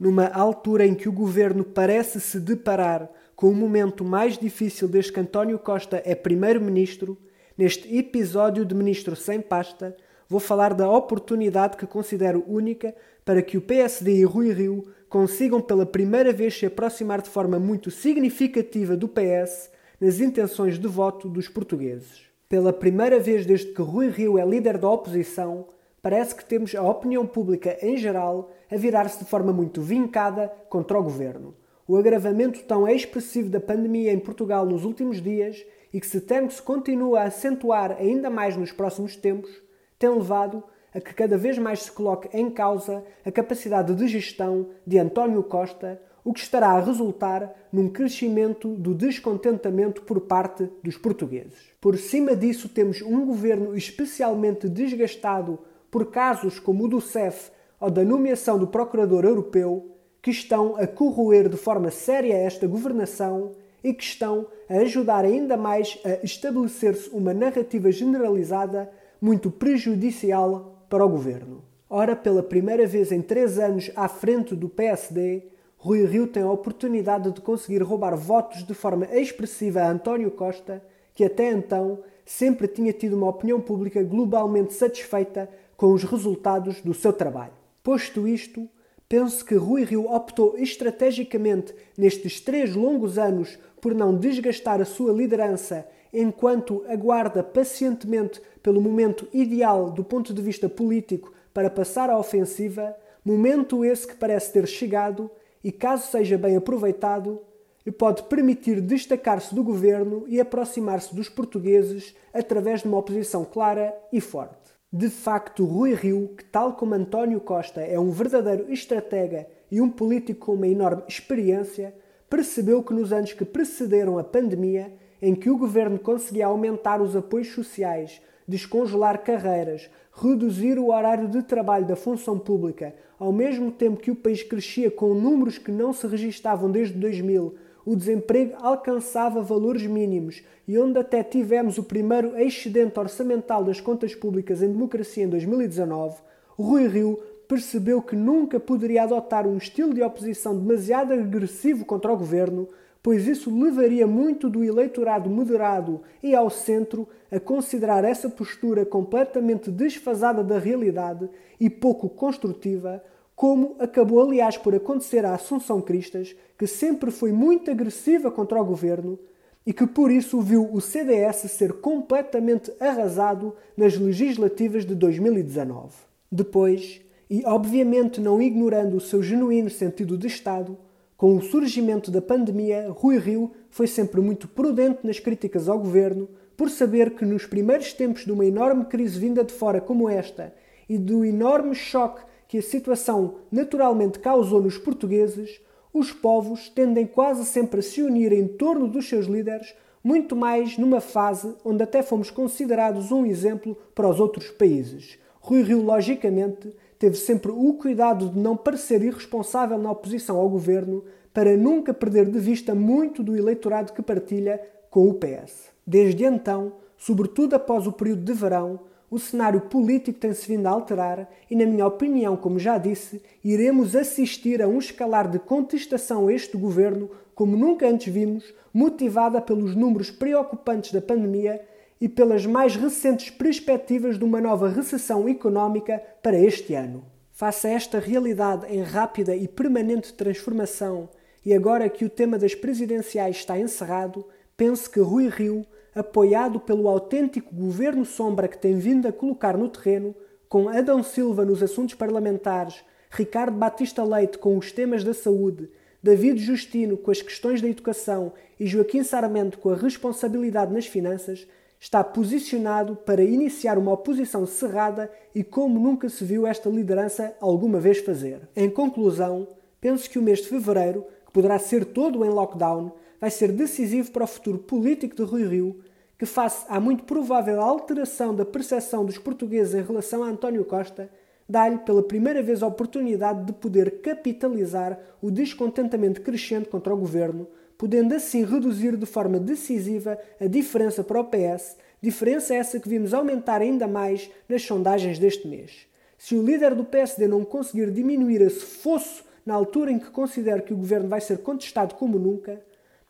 numa altura em que o governo parece se deparar com o momento mais difícil desde que António Costa é primeiro-ministro, neste episódio de Ministro sem pasta, vou falar da oportunidade que considero única para que o PSD e Rui Rio consigam pela primeira vez se aproximar de forma muito significativa do PS nas intenções de voto dos portugueses. Pela primeira vez desde que Rui Rio é líder da oposição, parece que temos a opinião pública em geral a virar-se de forma muito vincada contra o governo. O agravamento tão expressivo da pandemia em Portugal nos últimos dias e que se teme que se continue a acentuar ainda mais nos próximos tempos, tem levado a que cada vez mais se coloque em causa a capacidade de gestão de António Costa, o que estará a resultar num crescimento do descontentamento por parte dos portugueses. Por cima disso, temos um governo especialmente desgastado por casos como o do CEF ou da nomeação do Procurador Europeu, que estão a corroer de forma séria esta governação e que estão a ajudar ainda mais a estabelecer-se uma narrativa generalizada muito prejudicial para o governo. Ora, pela primeira vez em três anos à frente do PSD, Rui Rio tem a oportunidade de conseguir roubar votos de forma expressiva a António Costa, que até então sempre tinha tido uma opinião pública globalmente satisfeita com os resultados do seu trabalho. Posto isto, penso que Rui Rio optou estrategicamente nestes três longos anos por não desgastar a sua liderança enquanto aguarda pacientemente pelo momento ideal do ponto de vista político para passar à ofensiva, momento esse que parece ter chegado e, caso seja bem aproveitado, lhe pode permitir destacar-se do governo e aproximar-se dos portugueses através de uma oposição clara e forte. De facto, Rui Rio, que tal como António Costa é um verdadeiro estratega e um político com uma enorme experiência, percebeu que nos anos que precederam a pandemia em que o governo conseguia aumentar os apoios sociais, descongelar carreiras, reduzir o horário de trabalho da função pública, ao mesmo tempo que o país crescia com números que não se registavam desde 2000, o desemprego alcançava valores mínimos e onde até tivemos o primeiro excedente orçamental das contas públicas em democracia em 2019, Rui Rio percebeu que nunca poderia adotar um estilo de oposição demasiado agressivo contra o governo, pois isso levaria muito do eleitorado moderado e ao centro a considerar essa postura completamente desfasada da realidade e pouco construtiva, como acabou aliás por acontecer à Assunção Cristas, que sempre foi muito agressiva contra o governo e que por isso viu o CDS ser completamente arrasado nas legislativas de 2019. Depois, e obviamente não ignorando o seu genuíno sentido de Estado, com o surgimento da pandemia, Rui Rio foi sempre muito prudente nas críticas ao governo, por saber que nos primeiros tempos de uma enorme crise vinda de fora como esta e do enorme choque que a situação naturalmente causou nos portugueses, os povos tendem quase sempre a se unir em torno dos seus líderes, muito mais numa fase onde até fomos considerados um exemplo para os outros países. Rui Rio, logicamente, teve sempre o cuidado de não parecer irresponsável na oposição ao governo para nunca perder de vista muito do eleitorado que partilha com o PS. Desde então, sobretudo após o período de verão, o cenário político tem-se vindo a alterar e, na minha opinião, como já disse, iremos assistir a um escalar de contestação a este governo como nunca antes vimos, motivada pelos números preocupantes da pandemia e pelas mais recentes perspectivas de uma nova recessão económica para este ano. Face a esta realidade em rápida e permanente transformação, e agora que o tema das presidenciais está encerrado, penso que Rui Rio, apoiado pelo autêntico governo sombra que tem vindo a colocar no terreno, com Adão Silva nos assuntos parlamentares, Ricardo Batista Leite com os temas da saúde, David Justino com as questões da educação e Joaquim Sarmento com a responsabilidade nas finanças, está posicionado para iniciar uma oposição cerrada e como nunca se viu esta liderança alguma vez fazer. Em conclusão, penso que o mês de fevereiro, que poderá ser todo em lockdown, vai ser decisivo para o futuro político de Rui Rio, que, face à muito provável alteração da percepção dos portugueses em relação a António Costa, dá-lhe pela primeira vez a oportunidade de poder capitalizar o descontentamento crescente contra o governo podendo assim reduzir de forma decisiva a diferença para o PS, diferença essa que vimos aumentar ainda mais nas sondagens deste mês. Se o líder do PSD não conseguir diminuir esse fosso na altura em que considero que o governo vai ser contestado como nunca,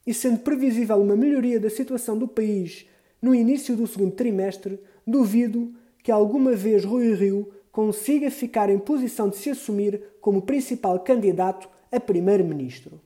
e sendo previsível uma melhoria da situação do país no início do segundo trimestre, duvido que alguma vez Rui Rio consiga ficar em posição de se assumir como principal candidato a primeiro-ministro.